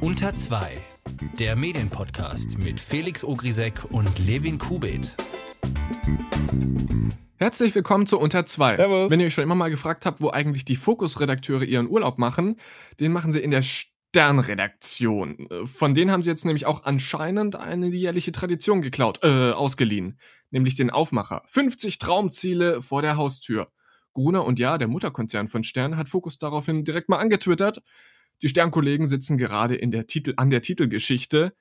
Unter 2, der Medienpodcast mit Felix Ogrisek und Levin Kubit. Herzlich willkommen zu Unter 2. Servus. Wenn ihr euch schon immer mal gefragt habt, wo eigentlich die Fokus-Redakteure ihren Urlaub machen, den machen sie in der Sternredaktion. Von denen haben sie jetzt nämlich auch anscheinend eine jährliche Tradition geklaut, äh, ausgeliehen. Nämlich den Aufmacher. 50 Traumziele vor der Haustür. Gruner und ja, der Mutterkonzern von Stern, hat Fokus daraufhin direkt mal angetwittert. Die Sternkollegen sitzen gerade in der Titel, an der Titelgeschichte.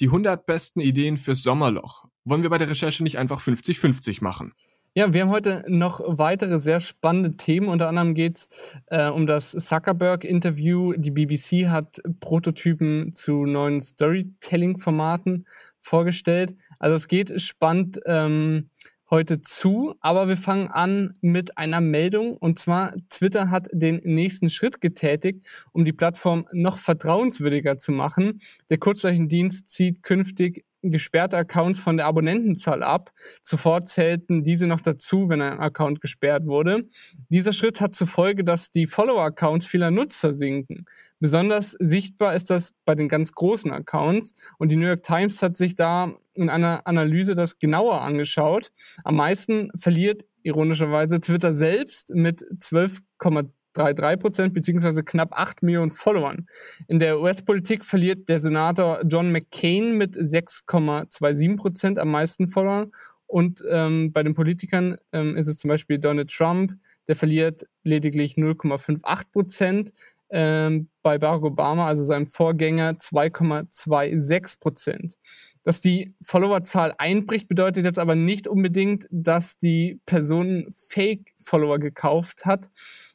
Die 100 besten Ideen fürs Sommerloch. Wollen wir bei der Recherche nicht einfach 50-50 machen? Ja, wir haben heute noch weitere sehr spannende Themen. Unter anderem geht es äh, um das Zuckerberg-Interview. Die BBC hat Prototypen zu neuen Storytelling-Formaten vorgestellt. Also es geht spannend ähm, heute zu, aber wir fangen an mit einer Meldung. Und zwar, Twitter hat den nächsten Schritt getätigt, um die Plattform noch vertrauenswürdiger zu machen. Der Kurzzeichendienst zieht künftig gesperrte Accounts von der Abonnentenzahl ab. Zuvor zählten diese noch dazu, wenn ein Account gesperrt wurde. Dieser Schritt hat zur Folge, dass die Follower-Accounts vieler Nutzer sinken. Besonders sichtbar ist das bei den ganz großen Accounts und die New York Times hat sich da in einer Analyse das genauer angeschaut. Am meisten verliert ironischerweise Twitter selbst mit 12,3 3,3 Prozent beziehungsweise knapp 8 Millionen Followern. In der US-Politik verliert der Senator John McCain mit 6,27 Prozent am meisten Followern. Und ähm, bei den Politikern ähm, ist es zum Beispiel Donald Trump, der verliert lediglich 0,58 Prozent. Ähm, bei Barack Obama, also seinem Vorgänger, 2,26 Prozent. Dass die Followerzahl einbricht, bedeutet jetzt aber nicht unbedingt, dass die Person Fake-Follower gekauft hat.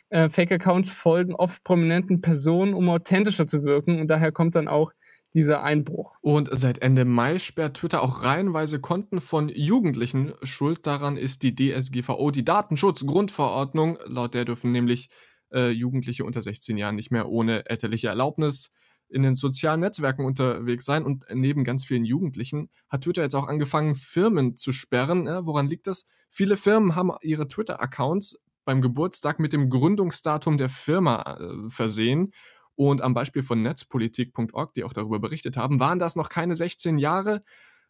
Äh, Fake-Accounts folgen oft prominenten Personen, um authentischer zu wirken und daher kommt dann auch dieser Einbruch. Und seit Ende Mai sperrt Twitter auch reihenweise Konten von Jugendlichen. Schuld daran ist die DSGVO, die Datenschutzgrundverordnung. Laut der dürfen nämlich äh, Jugendliche unter 16 Jahren nicht mehr ohne elterliche Erlaubnis in den sozialen Netzwerken unterwegs sein. Und neben ganz vielen Jugendlichen hat Twitter jetzt auch angefangen, Firmen zu sperren. Ja, woran liegt das? Viele Firmen haben ihre Twitter-Accounts beim Geburtstag mit dem Gründungsdatum der Firma äh, versehen. Und am Beispiel von netzpolitik.org, die auch darüber berichtet haben, waren das noch keine 16 Jahre,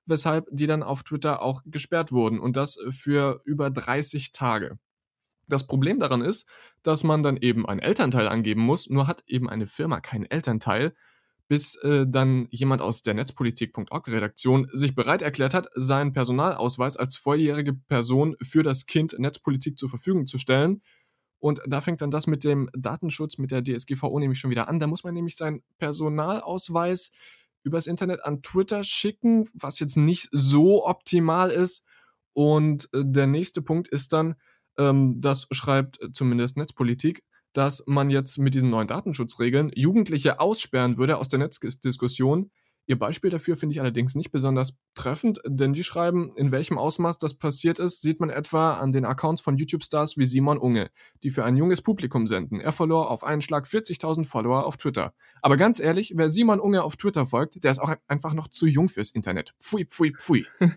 weshalb die dann auf Twitter auch gesperrt wurden. Und das für über 30 Tage. Das Problem daran ist, dass man dann eben einen Elternteil angeben muss, nur hat eben eine Firma keinen Elternteil bis äh, dann jemand aus der Netzpolitik.org-Redaktion sich bereit erklärt hat, seinen Personalausweis als volljährige Person für das Kind Netzpolitik zur Verfügung zu stellen. Und da fängt dann das mit dem Datenschutz, mit der DSGVO nämlich schon wieder an. Da muss man nämlich seinen Personalausweis übers Internet an Twitter schicken, was jetzt nicht so optimal ist. Und äh, der nächste Punkt ist dann, ähm, das schreibt zumindest Netzpolitik, dass man jetzt mit diesen neuen Datenschutzregeln Jugendliche aussperren würde aus der Netzdiskussion. Ihr Beispiel dafür finde ich allerdings nicht besonders treffend, denn die schreiben, in welchem Ausmaß das passiert ist, sieht man etwa an den Accounts von YouTube-Stars wie Simon Unge, die für ein junges Publikum senden. Er verlor auf einen Schlag 40.000 Follower auf Twitter. Aber ganz ehrlich, wer Simon Unge auf Twitter folgt, der ist auch einfach noch zu jung fürs Internet. Pfui, pfui, pfui.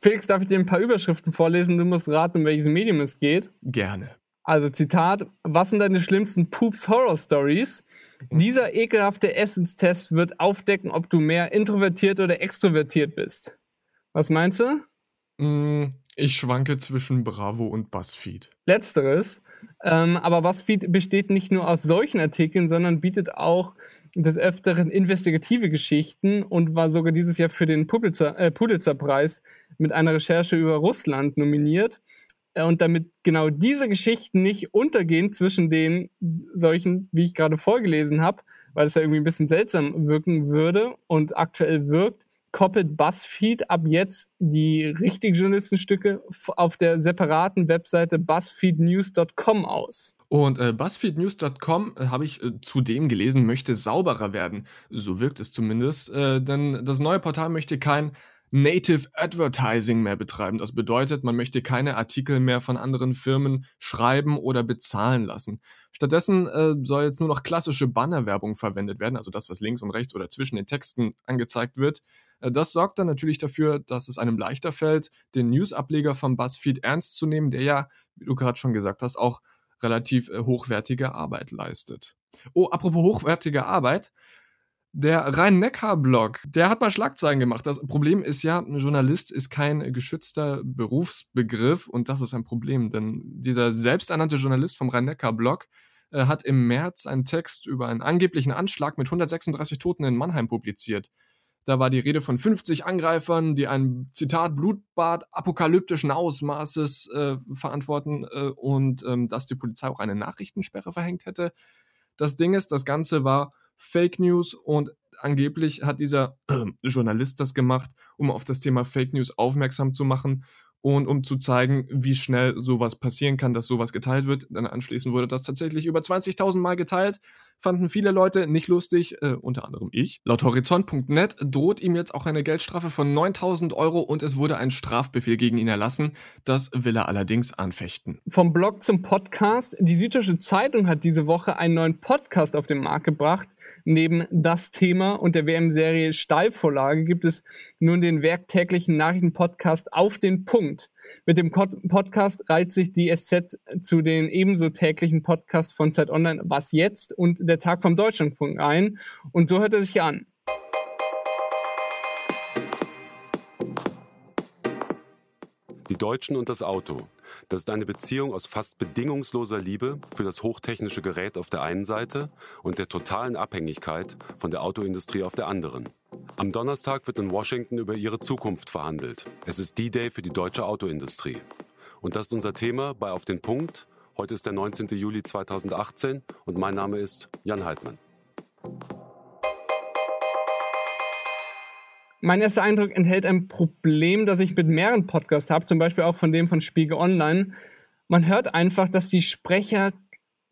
Felix, darf ich dir ein paar Überschriften vorlesen? Du musst raten, um welches Medium es geht. Gerne. Also Zitat, was sind deine schlimmsten Poops Horror Stories? Dieser ekelhafte Essenstest wird aufdecken, ob du mehr introvertiert oder extrovertiert bist. Was meinst du? Mm, ich schwanke zwischen Bravo und BuzzFeed. Letzteres. Ähm, aber BuzzFeed besteht nicht nur aus solchen Artikeln, sondern bietet auch des Öfteren investigative Geschichten und war sogar dieses Jahr für den Pulitzer, äh, Pulitzer-Preis mit einer Recherche über Russland nominiert. Äh, und damit genau diese Geschichten nicht untergehen zwischen den solchen, wie ich gerade vorgelesen habe, weil es ja irgendwie ein bisschen seltsam wirken würde und aktuell wirkt, koppelt BuzzFeed ab jetzt die richtigen Journalistenstücke auf der separaten Webseite buzzfeednews.com aus. Und äh, BuzzFeedNews.com, äh, habe ich äh, zudem gelesen, möchte sauberer werden. So wirkt es zumindest, äh, denn das neue Portal möchte kein Native Advertising mehr betreiben. Das bedeutet, man möchte keine Artikel mehr von anderen Firmen schreiben oder bezahlen lassen. Stattdessen äh, soll jetzt nur noch klassische Bannerwerbung verwendet werden, also das, was links und rechts oder zwischen den Texten angezeigt wird. Äh, das sorgt dann natürlich dafür, dass es einem leichter fällt, den News-Ableger vom BuzzFeed ernst zu nehmen, der ja, wie du gerade schon gesagt hast, auch relativ äh, hochwertige Arbeit leistet. Oh, apropos hochwertige Arbeit. Der Rhein-Neckar-Blog, der hat mal Schlagzeilen gemacht. Das Problem ist ja, ein Journalist ist kein geschützter Berufsbegriff und das ist ein Problem, denn dieser selbsternannte Journalist vom Rhein-Neckar-Blog äh, hat im März einen Text über einen angeblichen Anschlag mit 136 Toten in Mannheim publiziert. Da war die Rede von 50 Angreifern, die ein Zitat Blutbad apokalyptischen Ausmaßes äh, verantworten äh, und ähm, dass die Polizei auch eine Nachrichtensperre verhängt hätte. Das Ding ist, das Ganze war Fake News und angeblich hat dieser äh, Journalist das gemacht, um auf das Thema Fake News aufmerksam zu machen und um zu zeigen, wie schnell sowas passieren kann, dass sowas geteilt wird. Dann anschließend wurde das tatsächlich über 20.000 Mal geteilt. Fanden viele Leute nicht lustig, äh, unter anderem ich. Laut Horizont.net droht ihm jetzt auch eine Geldstrafe von 9000 Euro und es wurde ein Strafbefehl gegen ihn erlassen. Das will er allerdings anfechten. Vom Blog zum Podcast. Die Süddeutsche Zeitung hat diese Woche einen neuen Podcast auf den Markt gebracht. Neben das Thema und der WM-Serie Steilvorlage gibt es nun den werktäglichen Nachrichtenpodcast auf den Punkt. Mit dem Podcast reiht sich die SZ zu den ebenso täglichen Podcasts von Zeit Online Was jetzt und der Tag vom Deutschlandfunk ein. Und so hört er sich an. Die Deutschen und das Auto. Das ist eine Beziehung aus fast bedingungsloser Liebe für das hochtechnische Gerät auf der einen Seite und der totalen Abhängigkeit von der Autoindustrie auf der anderen. Am Donnerstag wird in Washington über ihre Zukunft verhandelt. Es ist D-Day für die deutsche Autoindustrie. Und das ist unser Thema bei Auf den Punkt. Heute ist der 19. Juli 2018 und mein Name ist Jan Heidmann. Mein erster Eindruck enthält ein Problem, das ich mit mehreren Podcasts habe, zum Beispiel auch von dem von Spiegel Online. Man hört einfach, dass die Sprecher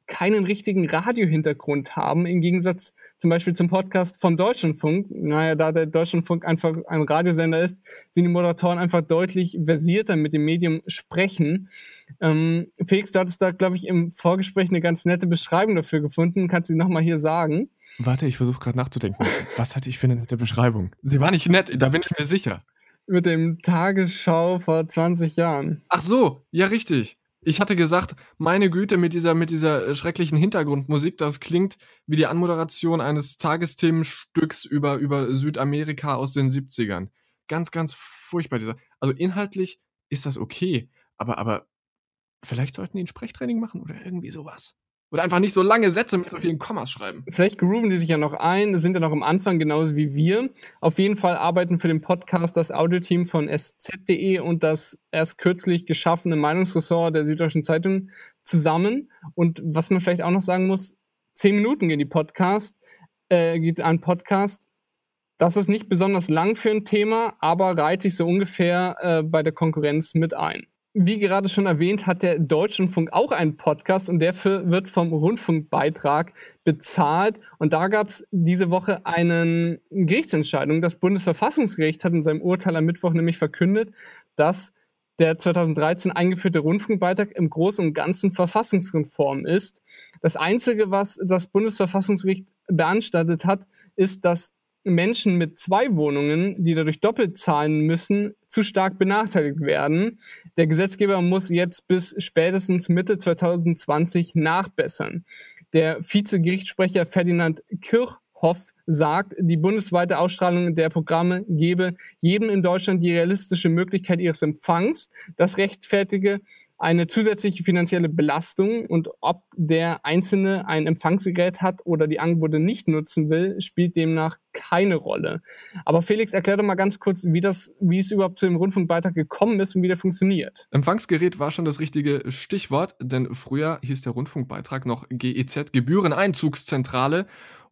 keinen richtigen Radiohintergrund haben, im Gegensatz zum Beispiel zum Podcast vom Deutschlandfunk. Naja, da der Deutschlandfunk einfach ein Radiosender ist, sind die Moderatoren einfach deutlich versierter mit dem Medium sprechen. Ähm, Felix, du hattest da, glaube ich, im Vorgespräch eine ganz nette Beschreibung dafür gefunden. Kannst du die nochmal hier sagen? Warte, ich versuche gerade nachzudenken. Was hatte ich für eine nette Beschreibung? Sie war nicht nett, da bin ich mir sicher. Mit dem Tagesschau vor 20 Jahren. Ach so, ja, richtig. Ich hatte gesagt, meine Güte, mit dieser, mit dieser äh, schrecklichen Hintergrundmusik, das klingt wie die Anmoderation eines Tagesthemenstücks über, über Südamerika aus den 70ern. Ganz, ganz furchtbar. Dieser. Also inhaltlich ist das okay, aber, aber vielleicht sollten die ein Sprechtraining machen oder irgendwie sowas. Oder einfach nicht so lange Sätze mit so vielen Kommas schreiben. Vielleicht grooven die sich ja noch ein, sind ja noch am Anfang genauso wie wir. Auf jeden Fall arbeiten für den Podcast das Audioteam von sz.de und das erst kürzlich geschaffene Meinungsressort der Süddeutschen Zeitung zusammen. Und was man vielleicht auch noch sagen muss, zehn Minuten gehen die Podcast, äh, geht ein Podcast. Das ist nicht besonders lang für ein Thema, aber reiht sich so ungefähr äh, bei der Konkurrenz mit ein wie gerade schon erwähnt, hat der Deutschlandfunk auch einen Podcast und der für, wird vom Rundfunkbeitrag bezahlt. Und da gab es diese Woche eine Gerichtsentscheidung. Das Bundesverfassungsgericht hat in seinem Urteil am Mittwoch nämlich verkündet, dass der 2013 eingeführte Rundfunkbeitrag im Großen und Ganzen verfassungskonform ist. Das Einzige, was das Bundesverfassungsgericht beanstandet hat, ist, dass Menschen mit zwei Wohnungen, die dadurch doppelt zahlen müssen, zu stark benachteiligt werden. Der Gesetzgeber muss jetzt bis spätestens Mitte 2020 nachbessern. Der Vizegerichtsprecher Ferdinand Kirchhoff sagt, die bundesweite Ausstrahlung der Programme gebe jedem in Deutschland die realistische Möglichkeit ihres Empfangs. Das rechtfertige eine zusätzliche finanzielle Belastung und ob der Einzelne ein Empfangsgerät hat oder die Angebote nicht nutzen will, spielt demnach keine Rolle. Aber Felix, erklär doch mal ganz kurz, wie das, wie es überhaupt zu dem Rundfunkbeitrag gekommen ist und wie der funktioniert. Empfangsgerät war schon das richtige Stichwort, denn früher hieß der Rundfunkbeitrag noch GEZ, Gebühreneinzugszentrale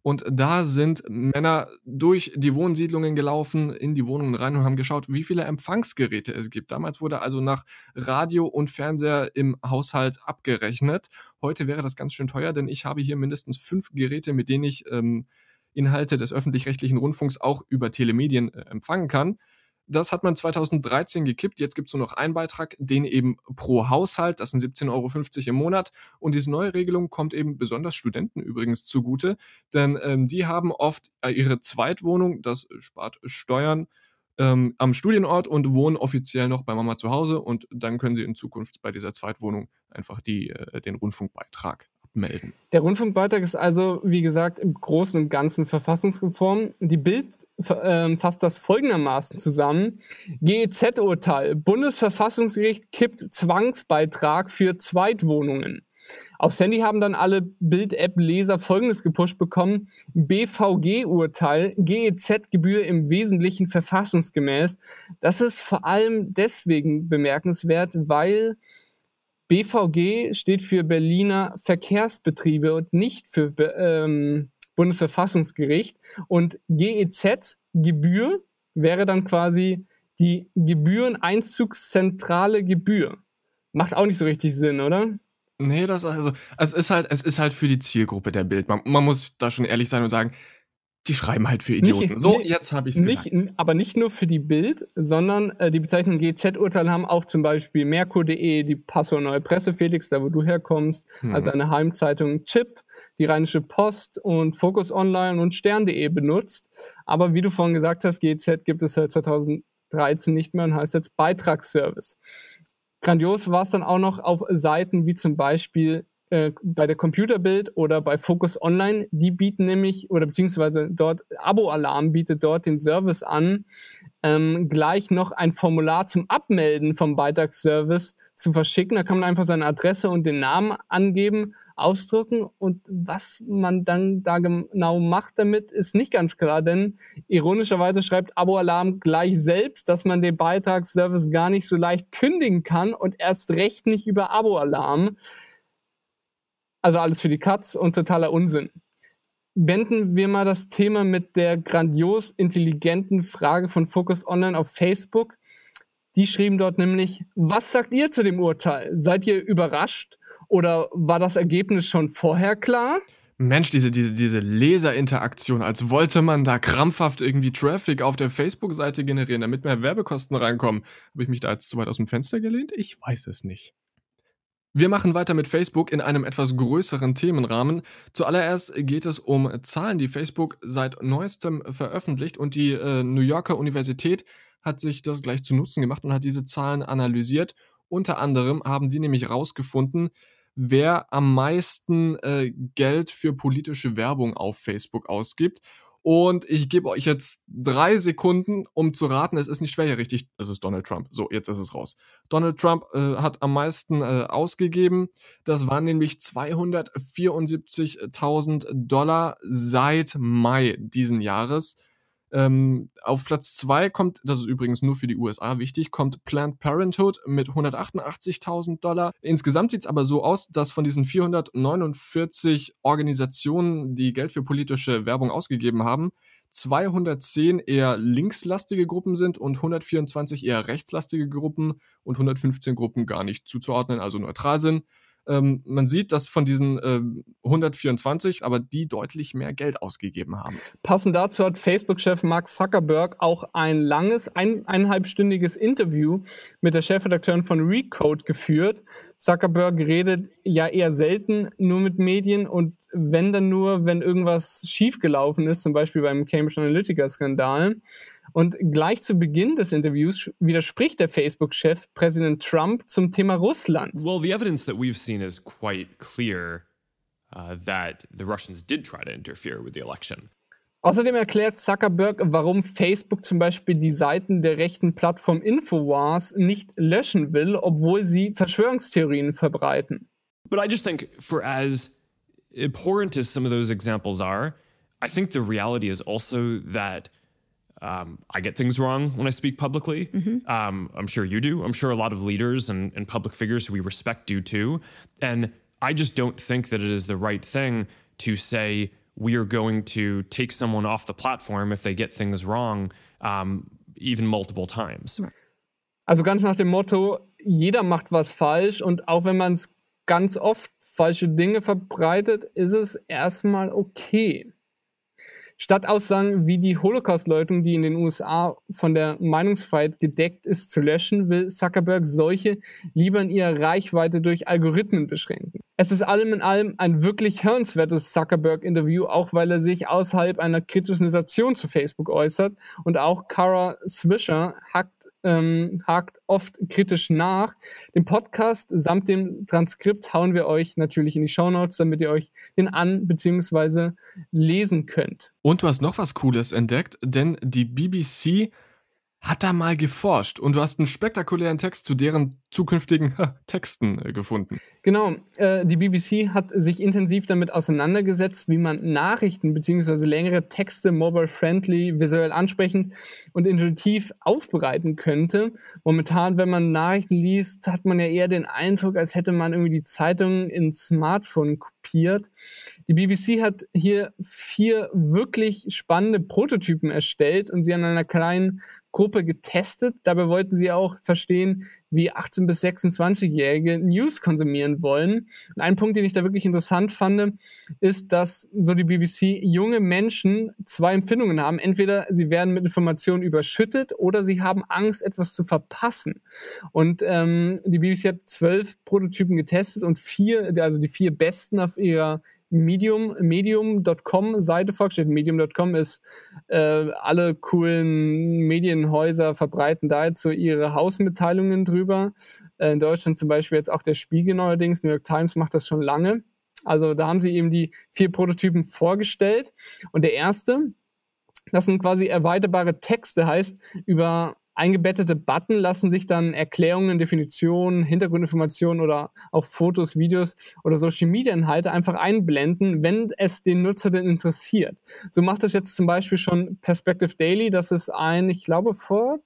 und da sind Männer durch die Wohnsiedlungen gelaufen, in die Wohnungen rein und haben geschaut, wie viele Empfangsgeräte es gibt. Damals wurde also nach Radio und Fernseher im Haushalt abgerechnet. Heute wäre das ganz schön teuer, denn ich habe hier mindestens fünf Geräte, mit denen ich ähm, Inhalte des öffentlich-rechtlichen Rundfunks auch über Telemedien äh, empfangen kann. Das hat man 2013 gekippt. Jetzt gibt es nur noch einen Beitrag, den eben pro Haushalt, das sind 17,50 Euro im Monat. Und diese neue Regelung kommt eben besonders Studenten übrigens zugute, denn ähm, die haben oft äh, ihre Zweitwohnung, das spart Steuern, ähm, am Studienort und wohnen offiziell noch bei Mama zu Hause und dann können sie in Zukunft bei dieser Zweitwohnung einfach die, äh, den Rundfunkbeitrag abmelden. Der Rundfunkbeitrag ist also, wie gesagt, im Großen und Ganzen verfassungskonform. Die Bild äh, fasst das folgendermaßen zusammen. GEZ-Urteil. Bundesverfassungsgericht kippt Zwangsbeitrag für Zweitwohnungen. Aufs Handy haben dann alle Bild-App-Leser folgendes gepusht bekommen. BVG-Urteil, GEZ-Gebühr im Wesentlichen verfassungsgemäß. Das ist vor allem deswegen bemerkenswert, weil BVG steht für Berliner Verkehrsbetriebe und nicht für ähm, Bundesverfassungsgericht. Und GEZ-Gebühr wäre dann quasi die Gebühreneinzugszentrale Gebühr. Macht auch nicht so richtig Sinn, oder? Nee, das also, es ist halt, es ist halt für die Zielgruppe der Bild. Man, man muss da schon ehrlich sein und sagen, die schreiben halt für Idioten. Nicht, so, nicht, jetzt habe ich es gesagt. Aber nicht nur für die Bild, sondern äh, die Bezeichnung GZ-Urteil haben auch zum Beispiel Merkur.de, die Passau Neue Presse, Felix, da wo du herkommst, mhm. also eine Heimzeitung Chip, die Rheinische Post und Focus Online und Stern.de benutzt. Aber wie du vorhin gesagt hast, GZ gibt es seit 2013 nicht mehr und heißt jetzt Beitragsservice. Grandios war es dann auch noch auf Seiten wie zum Beispiel äh, bei der Computerbild oder bei Focus Online. Die bieten nämlich, oder beziehungsweise dort, Abo-Alarm bietet dort den Service an, ähm, gleich noch ein Formular zum Abmelden vom Beitragsservice zu verschicken. Da kann man einfach seine Adresse und den Namen angeben ausdrücken. Und was man dann da genau macht damit, ist nicht ganz klar, denn ironischerweise schreibt Abo-Alarm gleich selbst, dass man den Beitragsservice gar nicht so leicht kündigen kann und erst recht nicht über Abo-Alarm. Also alles für die Katz und totaler Unsinn. Wenden wir mal das Thema mit der grandios intelligenten Frage von Focus Online auf Facebook. Die schrieben dort nämlich, was sagt ihr zu dem Urteil? Seid ihr überrascht? Oder war das Ergebnis schon vorher klar? Mensch, diese, diese, diese Leserinteraktion, als wollte man da krampfhaft irgendwie Traffic auf der Facebook-Seite generieren, damit mehr Werbekosten reinkommen. Habe ich mich da jetzt zu weit aus dem Fenster gelehnt? Ich weiß es nicht. Wir machen weiter mit Facebook in einem etwas größeren Themenrahmen. Zuallererst geht es um Zahlen, die Facebook seit neuestem veröffentlicht und die äh, New Yorker Universität hat sich das gleich zu Nutzen gemacht und hat diese Zahlen analysiert. Unter anderem haben die nämlich rausgefunden, wer am meisten äh, Geld für politische Werbung auf Facebook ausgibt. Und ich gebe euch jetzt drei Sekunden, um zu raten, es ist nicht schwer hier richtig, es ist Donald Trump. So, jetzt ist es raus. Donald Trump äh, hat am meisten äh, ausgegeben. Das waren nämlich 274.000 Dollar seit Mai diesen Jahres. Ähm, auf Platz 2 kommt, das ist übrigens nur für die USA wichtig, kommt Planned Parenthood mit 188.000 Dollar. Insgesamt sieht es aber so aus, dass von diesen 449 Organisationen, die Geld für politische Werbung ausgegeben haben, 210 eher linkslastige Gruppen sind und 124 eher rechtslastige Gruppen und 115 Gruppen gar nicht zuzuordnen, also neutral sind. Ähm, man sieht, dass von diesen äh, 124 aber die deutlich mehr Geld ausgegeben haben. Passend dazu hat Facebook-Chef Mark Zuckerberg auch ein langes, ein, eineinhalbstündiges Interview mit der Chefredakteurin von Recode geführt. Zuckerberg redet ja eher selten nur mit Medien und wenn dann nur, wenn irgendwas schiefgelaufen ist, zum Beispiel beim Cambridge Analytica-Skandal. Und gleich zu Beginn des Interviews widerspricht der Facebook-Chef Präsident Trump zum Thema Russland. Well, the evidence that we've seen is quite clear uh, that the Russians did try to interfere with the election. Außerdem erklärt Zuckerberg, warum Facebook zum Beispiel die Seiten der rechten Plattform Infowars nicht löschen will, obwohl sie Verschwörungstheorien verbreiten. But I just think for as abhorrent as some of those examples are, I think the reality is also that um, I get things wrong when I speak publicly. Mm-hmm. Um, I'm sure you do. I'm sure a lot of leaders and, and public figures who we respect do too. And I just don't think that it is the right thing to say we are going to take someone off the platform if they get things wrong, um, even multiple times. Also ganz nach dem Motto, jeder macht was falsch und auch wenn man es ganz oft falsche Dinge verbreitet, ist es erstmal okay. Statt Aussagen wie die Holocaust-Leugnung, die in den USA von der Meinungsfreiheit gedeckt ist, zu löschen, will Zuckerberg solche lieber in ihrer Reichweite durch Algorithmen beschränken. Es ist allem in allem ein wirklich hörenswertes Zuckerberg-Interview, auch weil er sich außerhalb einer kritischen Situation zu Facebook äußert und auch Kara Swisher hackt ähm, hakt oft kritisch nach. Den Podcast samt dem Transkript hauen wir euch natürlich in die Shownotes, damit ihr euch den an- bzw. lesen könnt. Und du hast noch was Cooles entdeckt, denn die BBC hat da mal geforscht und du hast einen spektakulären Text zu deren zukünftigen Texten äh, gefunden. Genau, äh, die BBC hat sich intensiv damit auseinandergesetzt, wie man Nachrichten bzw. längere Texte mobile-friendly, visuell ansprechend und intuitiv aufbereiten könnte. Momentan, wenn man Nachrichten liest, hat man ja eher den Eindruck, als hätte man irgendwie die Zeitung ins Smartphone kopiert. Die BBC hat hier vier wirklich spannende Prototypen erstellt und sie an einer kleinen Gruppe getestet. Dabei wollten sie auch verstehen, wie 18 bis 26-Jährige News konsumieren wollen. Und ein Punkt, den ich da wirklich interessant fand, ist, dass so die BBC junge Menschen zwei Empfindungen haben. Entweder sie werden mit Informationen überschüttet oder sie haben Angst, etwas zu verpassen. Und ähm, die BBC hat zwölf Prototypen getestet und vier, also die vier besten auf ihrer Medium, medium.com Seite vorgestellt. Medium.com ist, äh, alle coolen Medienhäuser verbreiten da jetzt so ihre Hausmitteilungen drüber. Äh, in Deutschland zum Beispiel jetzt auch der Spiegel neuerdings, New York Times macht das schon lange. Also da haben sie eben die vier Prototypen vorgestellt. Und der erste, das sind quasi erweiterbare Texte, heißt über eingebettete Button lassen sich dann Erklärungen, Definitionen, Hintergrundinformationen oder auch Fotos, Videos oder Social Media Inhalte einfach einblenden, wenn es den Nutzer denn interessiert. So macht das jetzt zum Beispiel schon Perspective Daily. Das ist ein, ich glaube, vor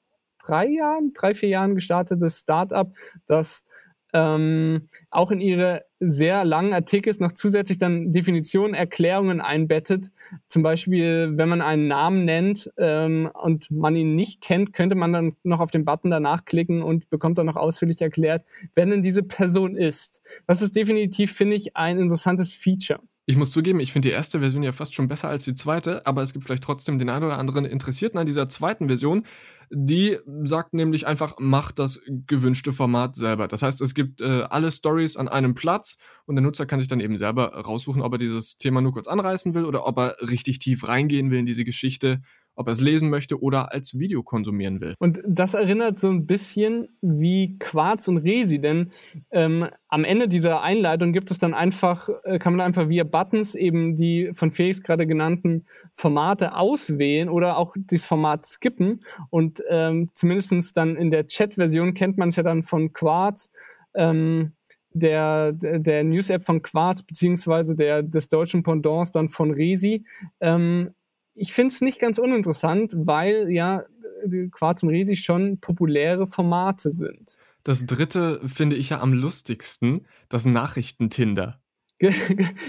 drei Jahren, drei, vier Jahren gestartetes Startup, das ähm, auch in ihre sehr langen Artikels noch zusätzlich dann Definitionen, Erklärungen einbettet. Zum Beispiel, wenn man einen Namen nennt ähm, und man ihn nicht kennt, könnte man dann noch auf den Button danach klicken und bekommt dann noch ausführlich erklärt, wer denn diese Person ist. Das ist definitiv, finde ich, ein interessantes Feature. Ich muss zugeben, ich finde die erste Version ja fast schon besser als die zweite, aber es gibt vielleicht trotzdem den einen oder anderen Interessierten an dieser zweiten Version. Die sagt nämlich einfach, mach das gewünschte Format selber. Das heißt, es gibt äh, alle Stories an einem Platz und der Nutzer kann sich dann eben selber raussuchen, ob er dieses Thema nur kurz anreißen will oder ob er richtig tief reingehen will in diese Geschichte ob er es lesen möchte oder als Video konsumieren will. Und das erinnert so ein bisschen wie Quarz und Resi, denn ähm, am Ende dieser Einleitung gibt es dann einfach, äh, kann man einfach via Buttons eben die von Felix gerade genannten Formate auswählen oder auch das Format skippen. Und ähm, zumindest dann in der Chat-Version kennt man es ja dann von Quarz. Ähm, der, der News-App von Quarz beziehungsweise der, des deutschen Pendants dann von Resi. Ähm, ich finde es nicht ganz uninteressant, weil ja Quarz und Resi schon populäre Formate sind. Das dritte finde ich ja am lustigsten, das Nachrichtentinder.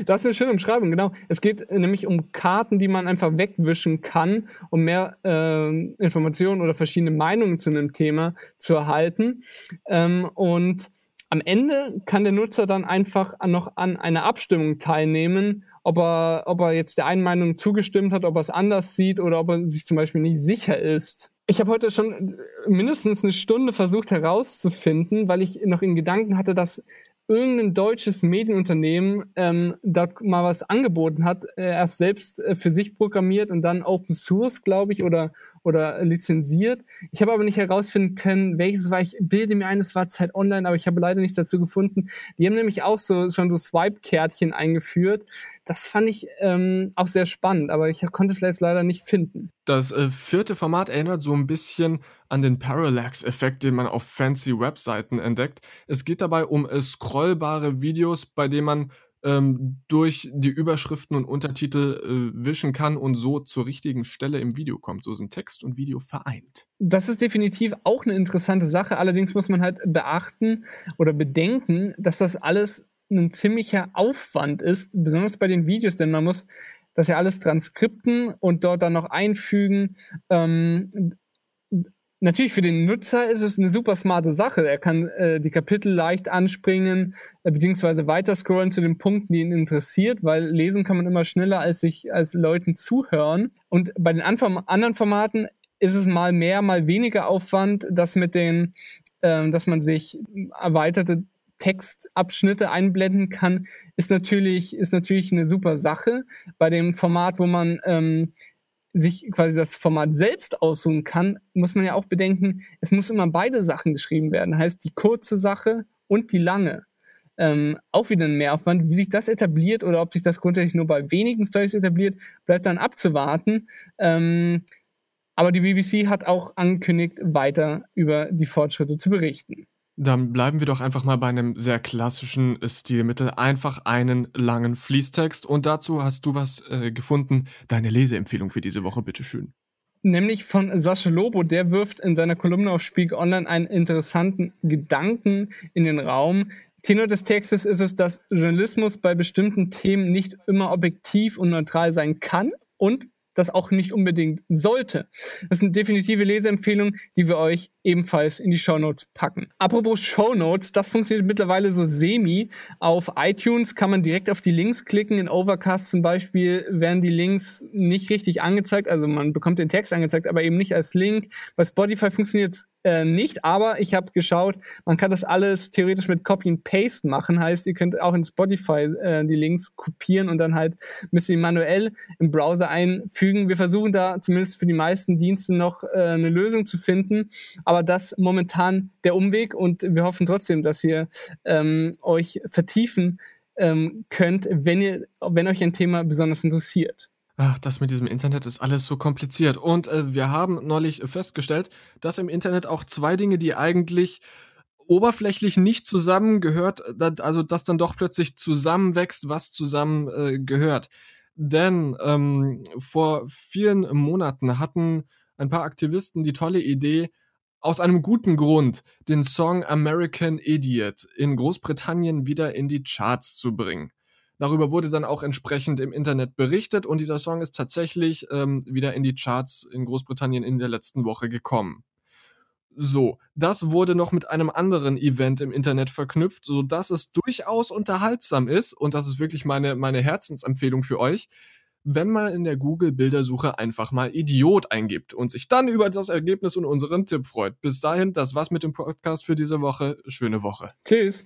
Das ist eine schöne Umschreibung, genau. Es geht nämlich um Karten, die man einfach wegwischen kann, um mehr äh, Informationen oder verschiedene Meinungen zu einem Thema zu erhalten. Ähm, und am Ende kann der Nutzer dann einfach noch an einer Abstimmung teilnehmen, ob er, ob er jetzt der einen Meinung zugestimmt hat, ob er es anders sieht oder ob er sich zum Beispiel nicht sicher ist. Ich habe heute schon mindestens eine Stunde versucht herauszufinden, weil ich noch in Gedanken hatte, dass irgendein deutsches Medienunternehmen ähm, dort mal was angeboten hat, äh, erst selbst äh, für sich programmiert und dann Open Source, glaube ich, oder oder lizenziert. Ich habe aber nicht herausfinden können, welches war. Ich bilde mir ein, es war Zeit Online, aber ich habe leider nichts dazu gefunden. Die haben nämlich auch so schon so Swipe-Kärtchen eingeführt. Das fand ich ähm, auch sehr spannend, aber ich konnte es jetzt leider nicht finden. Das äh, vierte Format erinnert so ein bisschen an den Parallax-Effekt, den man auf fancy Webseiten entdeckt. Es geht dabei um äh, scrollbare Videos, bei denen man ähm, durch die Überschriften und Untertitel äh, wischen kann und so zur richtigen Stelle im Video kommt. So sind Text und Video vereint. Das ist definitiv auch eine interessante Sache. Allerdings muss man halt beachten oder bedenken, dass das alles ein ziemlicher Aufwand ist, besonders bei den Videos, denn man muss das ja alles transkripten und dort dann noch einfügen. Ähm, Natürlich für den Nutzer ist es eine super smarte Sache. Er kann äh, die Kapitel leicht anspringen, äh, beziehungsweise weiter scrollen zu den Punkten, die ihn interessiert, weil lesen kann man immer schneller als sich als Leuten zuhören. Und bei den anderen Formaten ist es mal mehr, mal weniger Aufwand, dass mit den, äh, dass man sich erweiterte Textabschnitte einblenden kann, ist natürlich, ist natürlich eine super Sache. Bei dem Format, wo man ähm, sich quasi das Format selbst aussuchen kann, muss man ja auch bedenken, es muss immer beide Sachen geschrieben werden. Heißt die kurze Sache und die lange. Ähm, auch wieder ein Mehraufwand. Wie sich das etabliert oder ob sich das grundsätzlich nur bei wenigen Stories etabliert, bleibt dann abzuwarten. Ähm, aber die BBC hat auch angekündigt, weiter über die Fortschritte zu berichten. Dann bleiben wir doch einfach mal bei einem sehr klassischen Stilmittel. Einfach einen langen Fließtext. Und dazu hast du was äh, gefunden. Deine Leseempfehlung für diese Woche, bitteschön. Nämlich von Sascha Lobo. Der wirft in seiner Kolumne auf Spiegel Online einen interessanten Gedanken in den Raum. Tenor des Textes ist es, dass Journalismus bei bestimmten Themen nicht immer objektiv und neutral sein kann und das auch nicht unbedingt sollte. Das sind definitive Leseempfehlungen, die wir euch ebenfalls in die Shownotes packen. Apropos Shownotes, das funktioniert mittlerweile so semi. Auf iTunes kann man direkt auf die Links klicken. In Overcast zum Beispiel werden die Links nicht richtig angezeigt. Also man bekommt den Text angezeigt, aber eben nicht als Link. Bei Spotify funktioniert es äh, nicht, aber ich habe geschaut, man kann das alles theoretisch mit Copy and Paste machen. Heißt, ihr könnt auch in Spotify äh, die Links kopieren und dann halt müsst ihr manuell im Browser einfügen. Wir versuchen da zumindest für die meisten Dienste noch äh, eine Lösung zu finden, aber das momentan der Umweg und wir hoffen trotzdem, dass ihr ähm, euch vertiefen ähm, könnt, wenn ihr, wenn euch ein Thema besonders interessiert. Ach, das mit diesem Internet ist alles so kompliziert. Und äh, wir haben neulich festgestellt, dass im Internet auch zwei Dinge, die eigentlich oberflächlich nicht zusammengehört, also dass dann doch plötzlich zusammenwächst, was zusammengehört. Äh, Denn ähm, vor vielen Monaten hatten ein paar Aktivisten die tolle Idee, aus einem guten Grund den Song American Idiot in Großbritannien wieder in die Charts zu bringen. Darüber wurde dann auch entsprechend im Internet berichtet und dieser Song ist tatsächlich ähm, wieder in die Charts in Großbritannien in der letzten Woche gekommen. So, das wurde noch mit einem anderen Event im Internet verknüpft, so dass es durchaus unterhaltsam ist und das ist wirklich meine, meine Herzensempfehlung für euch, wenn man in der Google-Bildersuche einfach mal Idiot eingibt und sich dann über das Ergebnis und unseren Tipp freut. Bis dahin, das war's mit dem Podcast für diese Woche. Schöne Woche. Tschüss.